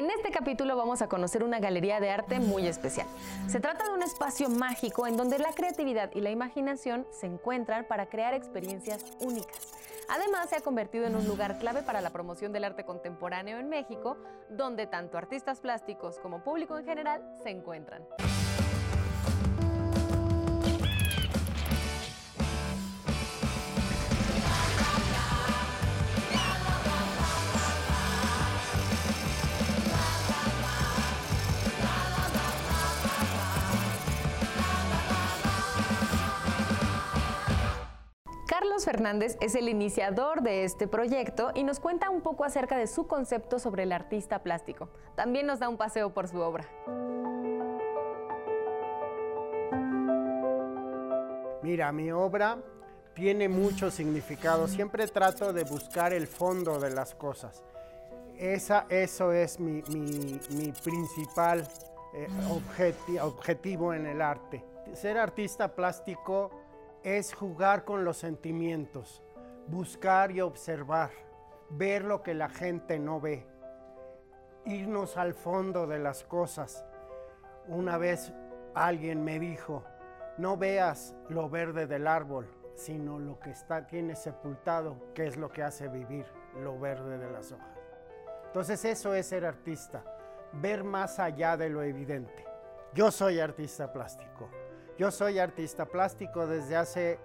En este capítulo vamos a conocer una galería de arte muy especial. Se trata de un espacio mágico en donde la creatividad y la imaginación se encuentran para crear experiencias únicas. Además, se ha convertido en un lugar clave para la promoción del arte contemporáneo en México, donde tanto artistas plásticos como público en general se encuentran. Fernández es el iniciador de este proyecto y nos cuenta un poco acerca de su concepto sobre el artista plástico. También nos da un paseo por su obra. Mira, mi obra tiene mucho significado. Siempre trato de buscar el fondo de las cosas. Esa, eso es mi, principal eh, objetivo en el arte. Ser artista plástico es jugar con los sentimientos, buscar y observar, ver lo que la gente no ve, irnos al fondo de las cosas. Una vez alguien me dijo, no veas lo verde del árbol, sino lo que está, tiene sepultado, que es lo que hace vivir lo verde de las hojas. Entonces eso es ser artista, ver más allá de lo evidente. Yo soy artista plástico. Yo soy artista plástico desde hace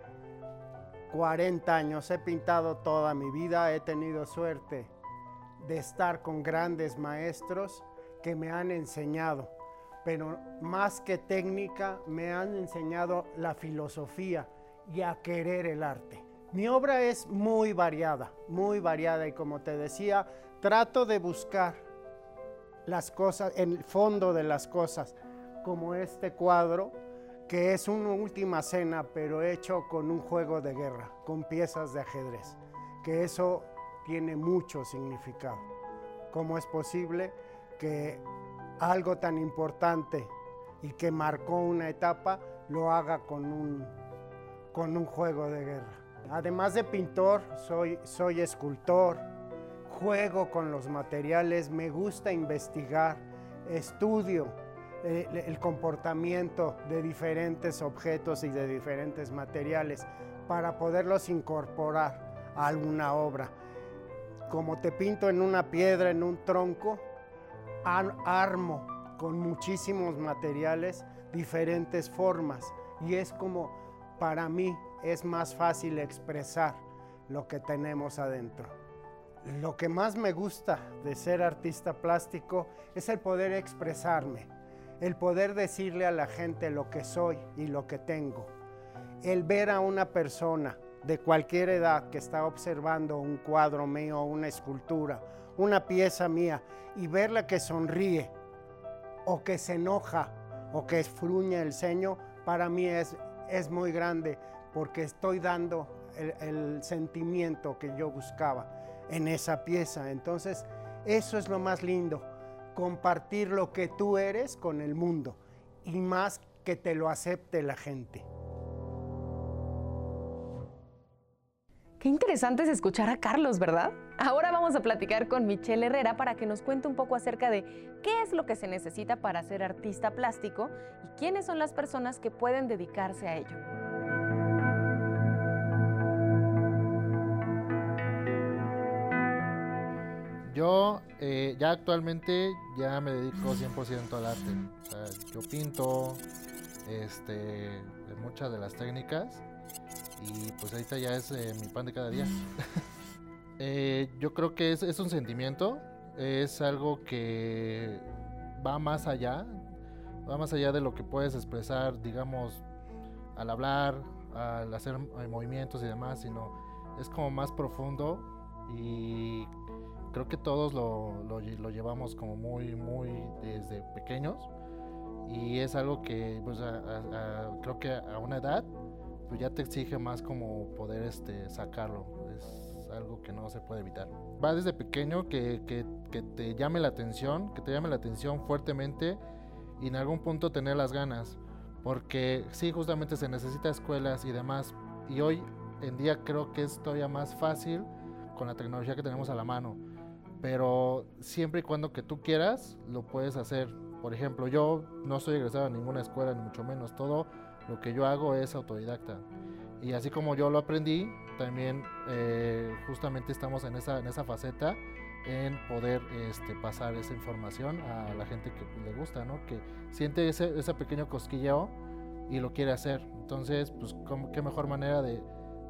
40 años. He pintado toda mi vida. He tenido suerte de estar con grandes maestros que me han enseñado. Pero más que técnica, me han enseñado la filosofía y a querer el arte. Mi obra es muy variada, muy variada y como te decía, trato de buscar las cosas, el fondo de las cosas, como este cuadro que es una última cena, pero hecho con un juego de guerra, con piezas de ajedrez, que eso tiene mucho significado. ¿Cómo es posible que algo tan importante y que marcó una etapa lo haga con un, con un juego de guerra? Además de pintor, soy, soy escultor, juego con los materiales, me gusta investigar, estudio eh, el comportamiento de diferentes objetos y de diferentes materiales para poderlos incorporar a alguna obra. Como te pinto en una piedra, en un tronco, armo con muchísimos materiales diferentes formas y es como para mí es más fácil expresar lo que tenemos adentro. Lo que más me gusta de ser artista plástico es el poder expresarme, el poder decirle a la gente lo que soy y lo que tengo, el ver a una persona de cualquier edad que está observando un cuadro mío, una escultura, una pieza mía, y verla que sonríe o que se enoja o que fruñe el ceño, para mí es, es muy grande porque estoy dando el, el sentimiento que yo buscaba en esa pieza. Entonces, eso es lo más lindo compartir lo que tú eres con el mundo y más que te lo acepte la gente. Qué interesante es escuchar a Carlos, ¿verdad? Ahora vamos a platicar con Michelle Herrera para que nos cuente un poco acerca de qué es lo que se necesita para ser artista plástico y quiénes son las personas que pueden dedicarse a ello. Yo eh, ya actualmente ya me dedico 100% al arte. yo pinto este, muchas de las técnicas y pues ahorita ya es eh, mi pan de cada día. Eh, yo creo que es, es un sentimiento, es algo que va más allá, va más allá de lo que puedes expresar, digamos, al hablar, al hacer movimientos y demás, sino es como más profundo y creo que todos lo, lo, llevamos como muy, muy desde pequeños. Y es algo que pues creo que a una edad pues ya te exige más como poder este, sacarlo, es algo que no se puede evitar. Va desde pequeño que, que, que te llame la atención, que te llame la atención fuertemente y en algún punto tener las ganas, porque sí, justamente se necesita escuelas y demás, y hoy en día creo que es todavía más fácil con la tecnología que tenemos a la mano pero siempre y cuando que tú quieras, lo puedes hacer. Por ejemplo, yo no soy egresado a ninguna escuela, ni mucho menos. Todo lo que yo hago es autodidacta. Y así como yo lo aprendí, también eh, justamente estamos en esa, en esa faceta en poder este, pasar esa información a la gente que le gusta, ¿no? Que siente ese, ese pequeño cosquilleo y lo quiere hacer. Entonces, pues, ¿qué mejor manera de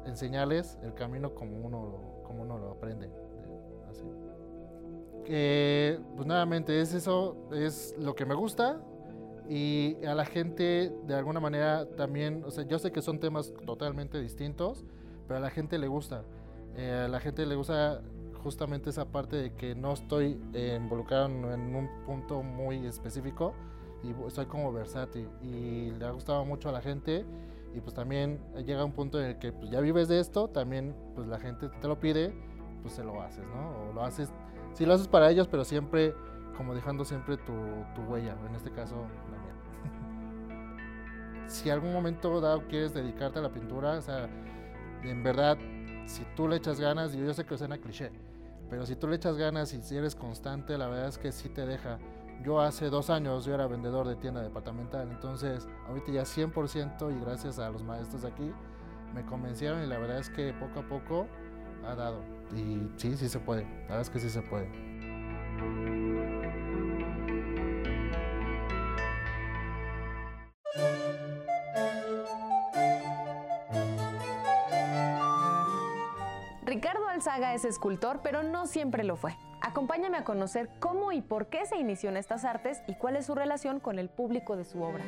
enseñarles el camino como uno, como uno lo aprende? Así. Pues nuevamente, es eso, es lo que me gusta y a la gente de alguna manera también, o sea, yo sé que son temas totalmente distintos, pero a la gente le gusta. Eh, a la gente le gusta justamente esa parte de que no estoy involucrado en un punto muy específico, y soy como versátil y le ha gustado mucho a la gente y pues también llega un punto en el que pues ya vives de esto, también pues la gente te lo pide, pues se lo haces, ¿no? O lo haces, sí lo haces para ellos, pero siempre como dejando siempre tu, huella, en este caso la mía. si algún momento dado quieres dedicarte a la pintura, o sea, en verdad, si tú le echas ganas, y yo sé que suena cliché, pero si tú le echas ganas y si eres constante, la verdad es que sí te deja. Yo hace dos años yo era vendedor de tienda departamental, entonces ahorita ya 100% y gracias a los maestros de aquí me convencieron y la verdad es que poco a poco ha dado. Y sí, sí se puede, la verdad es que sí se puede. Ricardo Alzaga es escultor, pero no siempre lo fue. Acompáñame a conocer cómo y por qué se inició en estas artes y cuál es su relación con el público de su obra.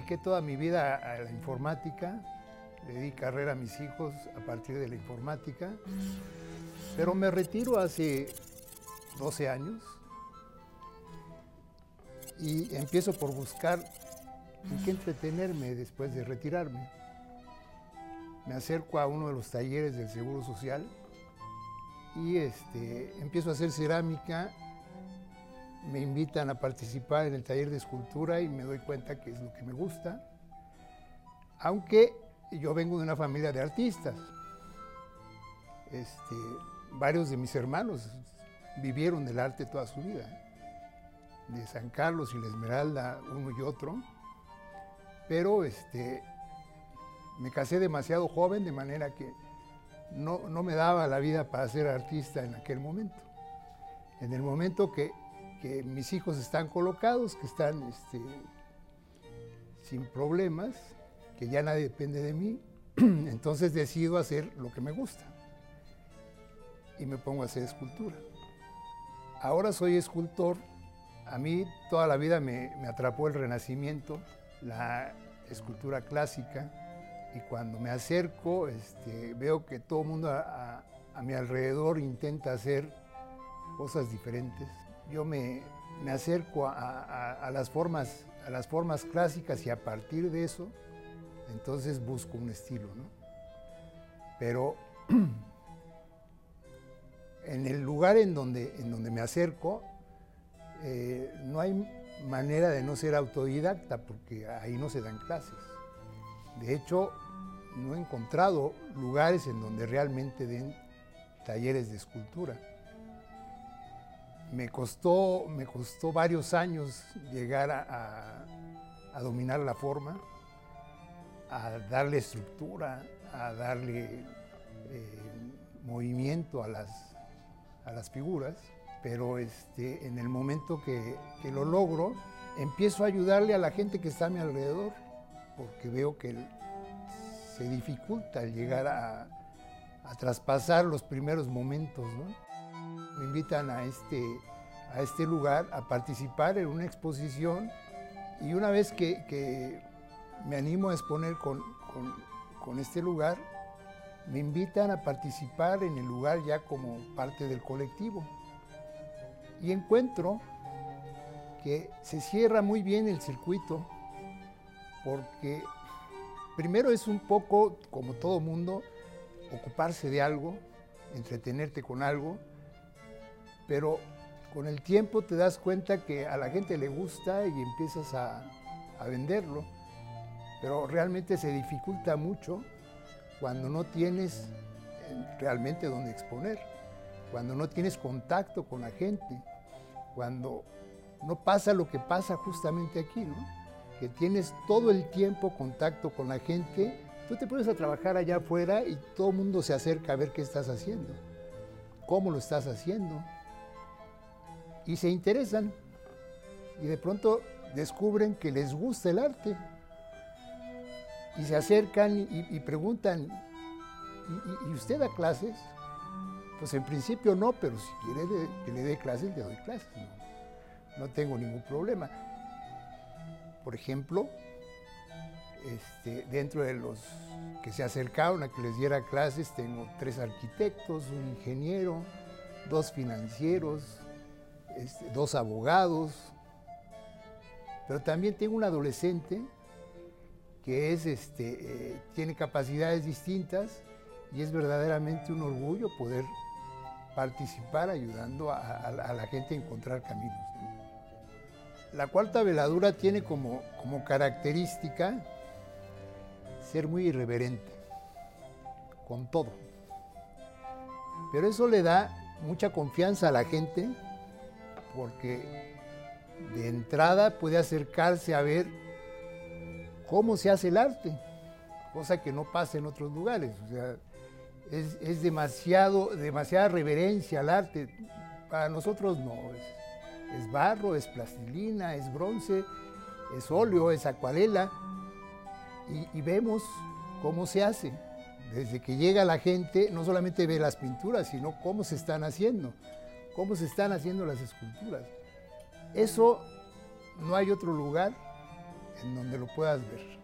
Dediqué toda mi vida a la informática, le di carrera a mis hijos a partir de la informática, pero me retiro hace 12 años y empiezo por buscar en qué entretenerme después de retirarme. Me acerco a uno de los talleres del Seguro Social y este, empiezo a hacer cerámica, me invitan a participar en el taller de escultura y me doy cuenta que es lo que me gusta, aunque yo vengo de una familia de artistas. Este, varios de mis hermanos vivieron del arte toda su vida, de San Carlos y la Esmeralda, uno y otro, pero este, me casé demasiado joven, de manera que no, me daba la vida para ser artista en aquel momento. En el momento que, mis hijos están colocados, que están este, sin problemas, que ya nadie depende de mí, entonces decido hacer lo que me gusta. Y me pongo a hacer escultura. Ahora soy escultor. A mí toda la vida me, me atrapó el renacimiento, la escultura clásica, y cuando me acerco este, veo que todo el mundo a, mi alrededor intenta hacer cosas diferentes. Yo me, acerco a, las formas, a las formas clásicas y a partir de eso, entonces busco un estilo. Pero en el lugar en donde, en donde me acerco, eh, no hay manera de no ser autodidacta porque ahí no se dan clases. De hecho, no he encontrado lugares en donde realmente den talleres de escultura. Me costó, me costó varios años llegar a, dominar la forma, a darle estructura, a darle eh, movimiento a las, a las figuras, pero este, en el momento que, que lo logro, empiezo a ayudarle a la gente que está a mi alrededor porque veo que se dificulta el llegar a, traspasar los primeros momentos. Me invitan a este, a este lugar a participar en una exposición y una vez que, me animo a exponer con, con, este lugar, me invitan a participar en el lugar ya como parte del colectivo. Y encuentro que se cierra muy bien el circuito porque primero es un poco, como todo mundo, ocuparse de algo, entretenerte con algo, pero con el tiempo te das cuenta que a la gente le gusta y empiezas a, venderlo. pero realmente se dificulta mucho cuando no tienes eh, realmente donde exponer, cuando no tienes contacto con la gente, cuando no pasa lo que pasa justamente aquí. Que tienes todo el tiempo contacto con la gente, tú te pones a trabajar allá afuera y todo el mundo se acerca a ver qué estás haciendo, cómo lo estás haciendo, y se interesan, y de pronto descubren que les gusta el arte, y se acercan y, preguntan, ¿Y, usted da clases? Pues en principio no, pero si quiere que le dé clases, le doy clases. No, tengo ningún problema. Por ejemplo, este, dentro de los que se acercaron a que les diera clases, tengo tres arquitectos, un ingeniero, dos financieros, este, dos abogados, pero también tengo un adolescente que es, este, eh, tiene capacidades distintas y es verdaderamente un orgullo poder participar ayudando a, la gente a encontrar caminos. La cuarta veladura tiene como, como característica ser muy irreverente con todo. Pero eso le da mucha confianza a la gente porque de entrada puede acercarse a ver cómo se hace el arte, cosa que no pasa en otros lugares. O sea, es, demasiado, demasiada reverencia al arte. Para nosotros no. Es, barro, es plastilina, es bronce, es óleo, es acuarela. Y, y, vemos cómo se hace. Desde que llega la gente, no solamente ve las pinturas, sino cómo se están haciendo, cómo se están haciendo las esculturas. Eso no hay otro lugar en donde lo puedas ver.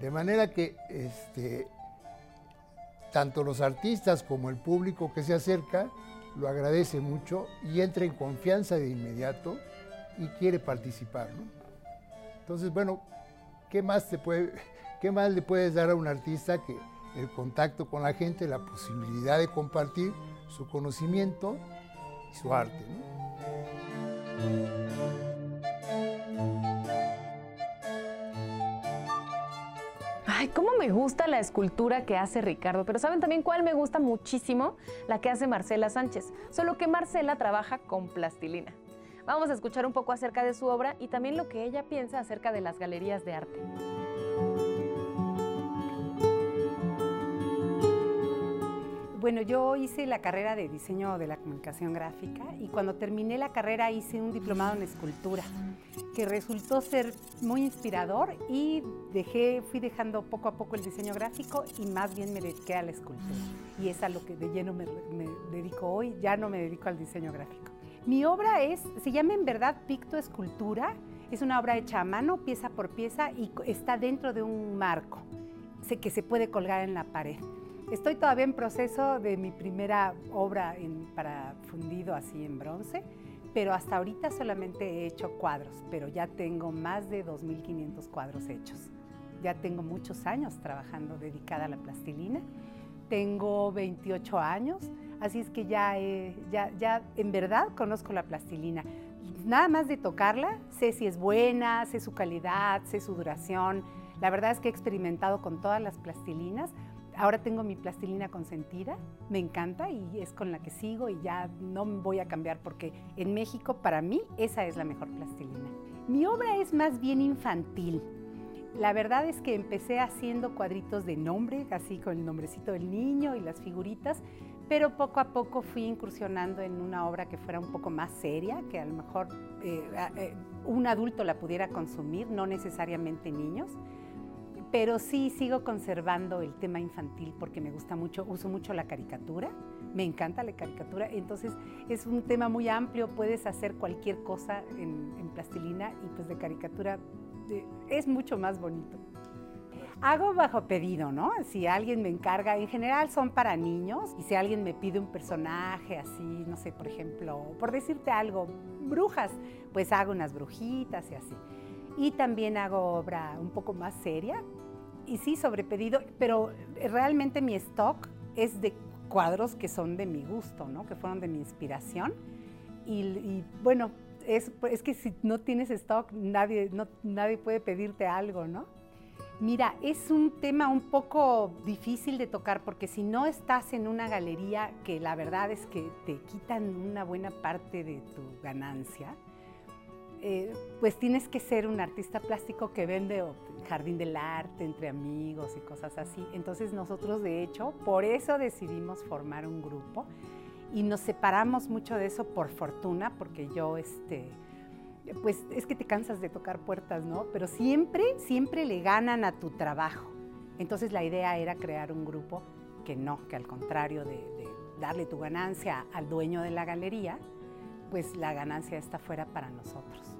De manera que este, tanto los artistas como el público que se acerca lo agradece mucho y entra en confianza de inmediato y quiere participar. Entonces, bueno, ¿qué más, te puede, ¿qué más le puedes dar a un artista que el contacto con la gente, la posibilidad de compartir su conocimiento y su arte? Ay, cómo me gusta la escultura que hace Ricardo, pero ¿saben también cuál me gusta muchísimo? La que hace Marcela Sánchez, solo que Marcela trabaja con plastilina. Vamos a escuchar un poco acerca de su obra y también lo que ella piensa acerca de las galerías de arte. Bueno, yo hice la carrera de diseño de la comunicación gráfica y cuando terminé la carrera hice un diplomado en escultura que resultó ser muy inspirador y dejé, fui dejando poco a poco el diseño gráfico y más bien me dediqué a la escultura. Y es a lo que de lleno me, dedico hoy, ya no me dedico al diseño gráfico. Mi obra es, se llama en verdad Picto Escultura, es una obra hecha a mano, pieza por pieza y está dentro de un marco que se puede colgar en la pared. Estoy todavía en proceso de mi primera obra para fundido así en bronce, pero hasta ahorita solamente he hecho cuadros, pero ya tengo más de 2.500 cuadros hechos. Ya tengo muchos años trabajando dedicada a la plastilina. Tengo 28 años, así es que ya, ya, ya en verdad conozco la plastilina. Nada más de tocarla, sé si es buena, sé su calidad, sé su duración. La verdad es que he experimentado con todas las plastilinas, Ahora tengo mi plastilina consentida, me encanta y es con la que sigo y ya no voy a cambiar porque en México para mí esa es la mejor plastilina. Mi obra es más bien infantil. La verdad es que empecé haciendo cuadritos de nombre, así con el nombrecito del niño y las figuritas, pero poco a poco fui incursionando en una obra que fuera un poco más seria, que a lo mejor eh, eh, un adulto la pudiera consumir, no necesariamente niños pero sí sigo conservando el tema infantil porque me gusta mucho, uso mucho la caricatura, me encanta la caricatura, entonces es un tema muy amplio, puedes hacer cualquier cosa en, plastilina y pues de caricatura es mucho más bonito. Hago bajo pedido, ¿no? Si alguien me encarga, en general son para niños, y si alguien me pide un personaje así, no sé, por ejemplo, por decirte algo, brujas, pues hago unas brujitas y así. Y también hago obra un poco más seria, y sí, sobre pedido, pero realmente mi stock es de cuadros que son de mi gusto, ¿no? que fueron de mi inspiración. Y, bueno, es, es que si no tienes stock, nadie, no, nadie puede pedirte algo, ¿no? Mira, es un tema un poco difícil de tocar porque si no estás en una galería que la verdad es que te quitan una buena parte de tu ganancia, eh, pues tienes que ser un artista plástico que vende jardín del arte entre amigos y cosas así. Entonces nosotros de hecho por eso decidimos formar un grupo y nos separamos mucho de eso por fortuna porque yo este pues es que te cansas de tocar puertas, ¿no? Pero siempre, siempre le ganan a tu trabajo. Entonces la idea era crear un grupo que no, que al contrario de, darle tu ganancia al dueño de la galería, pues la ganancia está fuera para nosotros.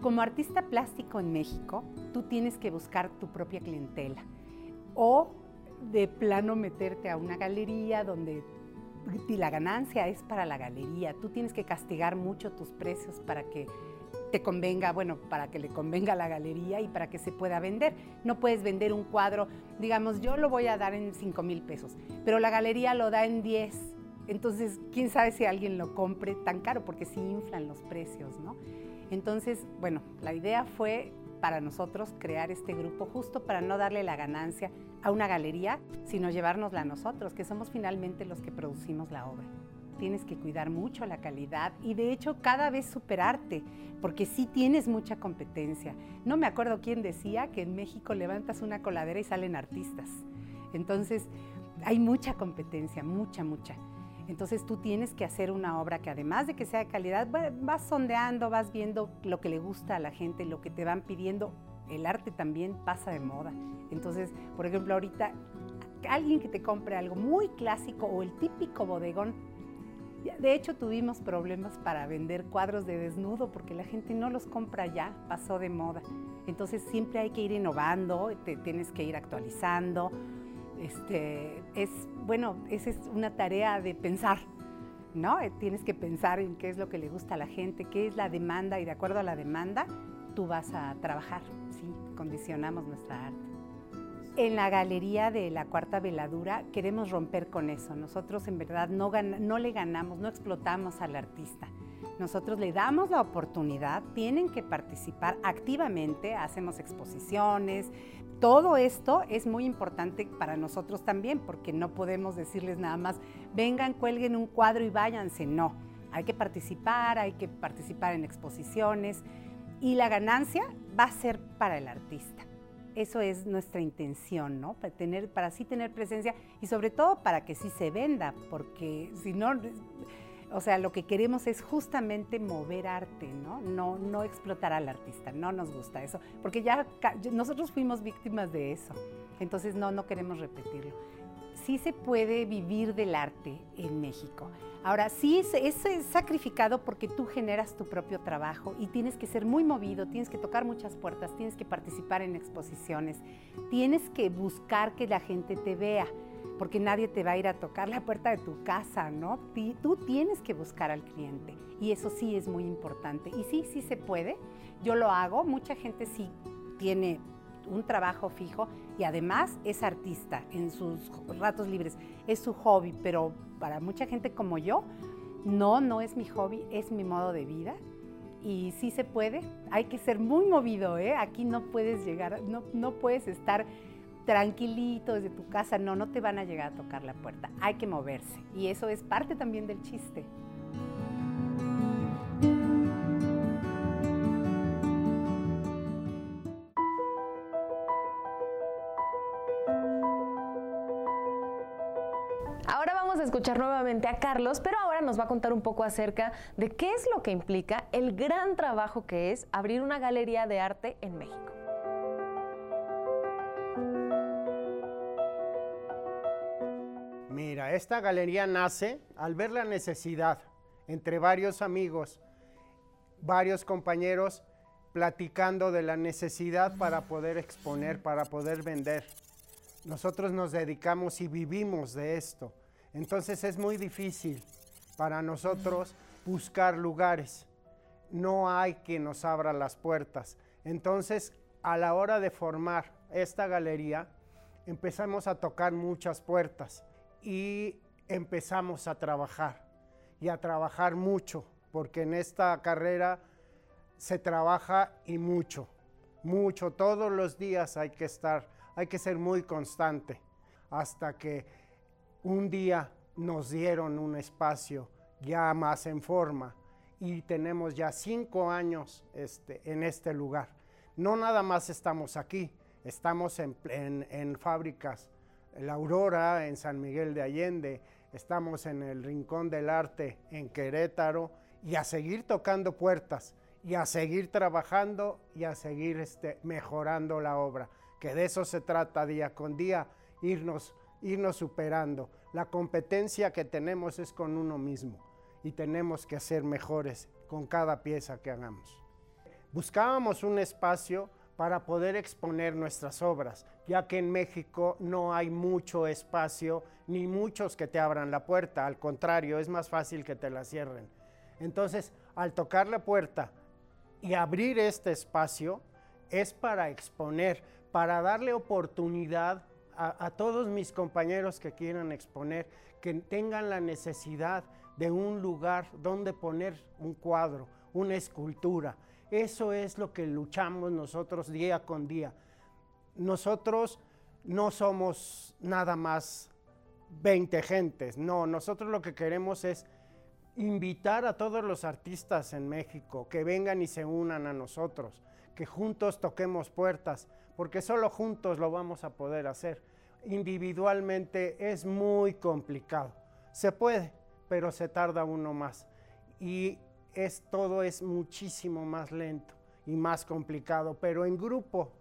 Como artista plástico en México, tú tienes que buscar tu propia clientela o de plano meterte a una galería donde la ganancia es para la galería. Tú tienes que castigar mucho tus precios para que te convenga, bueno, para que le convenga a la galería y para que se pueda vender. No puedes vender un cuadro, digamos, yo lo voy a dar en 5 mil pesos, pero la galería lo da en 10. Entonces, quién sabe si alguien lo compre tan caro, porque sí inflan los precios, ¿no? Entonces, bueno, la idea fue para nosotros crear este grupo justo para no darle la ganancia a una galería, sino llevárnosla a nosotros, que somos finalmente los que producimos la obra tienes que cuidar mucho la calidad y de hecho cada vez superarte, porque sí tienes mucha competencia. No me acuerdo quién decía que en México levantas una coladera y salen artistas. Entonces hay mucha competencia, mucha, mucha. Entonces tú tienes que hacer una obra que además de que sea de calidad, vas sondeando, vas viendo lo que le gusta a la gente, lo que te van pidiendo. El arte también pasa de moda. Entonces, por ejemplo, ahorita alguien que te compre algo muy clásico o el típico bodegón de hecho, tuvimos problemas para vender cuadros de desnudo porque la gente no los compra ya, pasó de moda. Entonces siempre hay que ir innovando, te tienes que ir actualizando. Este, es, bueno, esa es una tarea de pensar, ¿no? Eh, tienes que pensar en qué es lo que le gusta a la gente, qué es la demanda y de acuerdo a la demanda tú vas a trabajar, ¿sí? Condicionamos nuestra arte. En la galería de la cuarta veladura queremos romper con eso. Nosotros en verdad no, no le ganamos, no explotamos al artista. Nosotros le damos la oportunidad, tienen que participar activamente, hacemos exposiciones. Todo esto es muy importante para nosotros también, porque no podemos decirles nada más, vengan, cuelguen un cuadro y váyanse. No, hay que participar, hay que participar en exposiciones y la ganancia va a ser para el artista. Eso es nuestra intención, ¿no? Para, tener, para así tener presencia y sobre todo para que sí se venda, porque si no, o sea, lo que queremos es justamente mover arte, ¿no? No, no explotar al artista, no nos gusta eso, porque ya nosotros fuimos víctimas de eso, entonces no, no queremos repetirlo. Sí se puede vivir del arte en México. Ahora, sí es, sacrificado porque tú generas tu propio trabajo y tienes que ser muy movido, tienes que tocar muchas puertas, tienes que participar en exposiciones, tienes que buscar que la gente te vea, porque nadie te va a ir a tocar la puerta de tu casa, ¿no? Tú tienes que buscar al cliente y eso sí es muy importante. Y sí, sí se puede, yo lo hago, mucha gente sí tiene un trabajo fijo y además es artista en sus ratos libres, es su hobby, pero para mucha gente como yo, no, no es mi hobby, es mi modo de vida. Y sí se puede, hay que ser muy movido, ¿eh? Aquí no puedes llegar, no, no puedes estar tranquilito desde tu casa, no, no te van a llegar a tocar la puerta, hay que moverse. Y eso es parte también del chiste. escuchar nuevamente a Carlos, pero ahora nos va a contar un poco acerca de qué es lo que implica el gran trabajo que es abrir una galería de arte en México. Mira, esta galería nace al ver la necesidad entre varios amigos, varios compañeros, platicando de la necesidad para poder exponer, para poder vender. Nosotros nos dedicamos y vivimos de esto. Entonces es muy difícil para nosotros buscar lugares. No hay quien nos abra las puertas. Entonces, a la hora de formar esta galería, empezamos a tocar muchas puertas y empezamos a trabajar y a trabajar mucho, porque en esta carrera se trabaja y mucho, mucho, todos los días hay que estar, hay que ser muy constante hasta que un día nos dieron un espacio ya más en forma y tenemos ya cinco años este, en este lugar. No nada más estamos aquí, estamos en, en fábricas, La Aurora, en San Miguel de Allende, estamos en el Rincón del Arte en Querétaro y a seguir tocando puertas y a seguir trabajando y a seguir este, mejorando la obra, que de eso se trata día con día, irnos, irnos superando. La competencia que tenemos es con uno mismo y tenemos que ser mejores con cada pieza que hagamos. Buscábamos un espacio para poder exponer nuestras obras, ya que en México no hay mucho espacio ni muchos que te abran la puerta, al contrario, es más fácil que te la cierren. Entonces, al tocar la puerta y abrir este espacio, es para exponer, para darle oportunidad a, todos mis compañeros que quieran exponer, que tengan la necesidad de un lugar donde poner un cuadro, una escultura, eso es lo que luchamos nosotros día con día. Nosotros no somos nada más 20 gentes, no, nosotros lo que queremos es invitar a todos los artistas en México que vengan y se unan a nosotros, que juntos toquemos puertas, porque solo juntos lo vamos a poder hacer. Individualmente es muy complicado. Se puede, pero se tarda uno más. Y es, todo es muchísimo más lento y más complicado, pero en grupo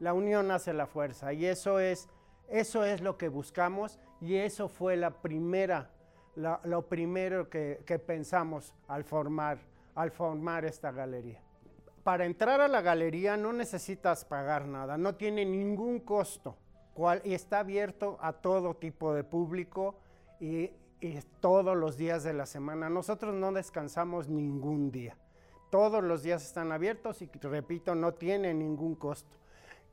la unión hace la fuerza y eso es, eso es lo que buscamos y eso fue la primera, lo primero que, que, pensamos al formar, al formar esta galería. Para entrar a la galería no necesitas pagar nada, no tiene ningún costo cual, y está abierto a todo tipo de público y y todos los días de la semana. Nosotros no descansamos ningún día. Todos los días están abiertos y repito, no tiene ningún costo.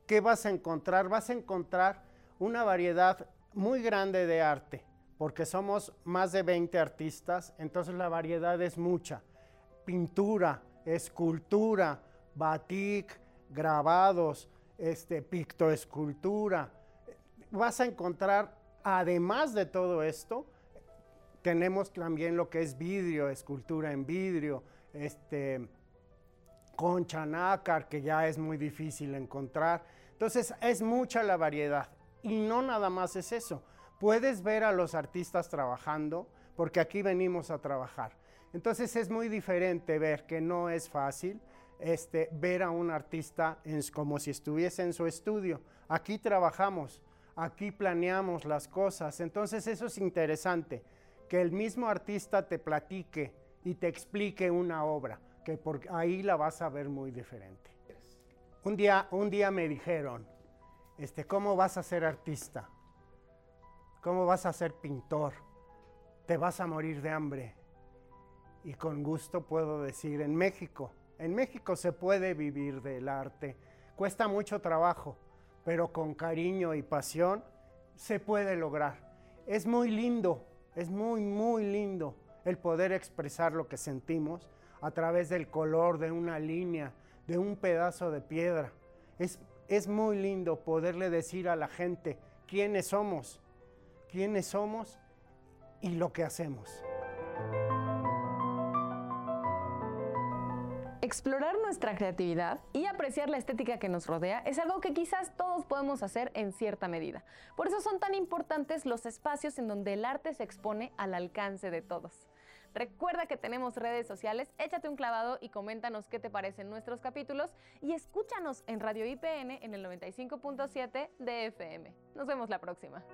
¿Qué vas a encontrar? Vas a encontrar una variedad muy grande de arte, porque somos más de 20 artistas, entonces la variedad es mucha. Pintura, escultura, batik, grabados, este, pictoescultura. Vas a encontrar, además de todo esto, tenemos también lo que es vidrio, escultura en vidrio, este, concha nácar, que ya es muy difícil encontrar. Entonces es mucha la variedad. Y no nada más es eso. Puedes ver a los artistas trabajando, porque aquí venimos a trabajar. Entonces es muy diferente ver que no es fácil este, ver a un artista como si estuviese en su estudio. Aquí trabajamos, aquí planeamos las cosas. Entonces eso es interesante que el mismo artista te platique y te explique una obra, que por ahí la vas a ver muy diferente. Un día, un día me dijeron, este, ¿cómo vas a ser artista? ¿Cómo vas a ser pintor? Te vas a morir de hambre. Y con gusto puedo decir, en México, en México se puede vivir del arte. Cuesta mucho trabajo, pero con cariño y pasión se puede lograr. Es muy lindo es muy, muy lindo el poder expresar lo que sentimos a través del color de una línea, de un pedazo de piedra. Es, es muy lindo poderle decir a la gente quiénes somos, quiénes somos y lo que hacemos. Explorar nuestra creatividad y apreciar la estética que nos rodea es algo que quizás todos podemos hacer en cierta medida. Por eso son tan importantes los espacios en donde el arte se expone al alcance de todos. Recuerda que tenemos redes sociales, échate un clavado y coméntanos qué te parecen nuestros capítulos y escúchanos en Radio IPN en el 95.7 de FM. Nos vemos la próxima.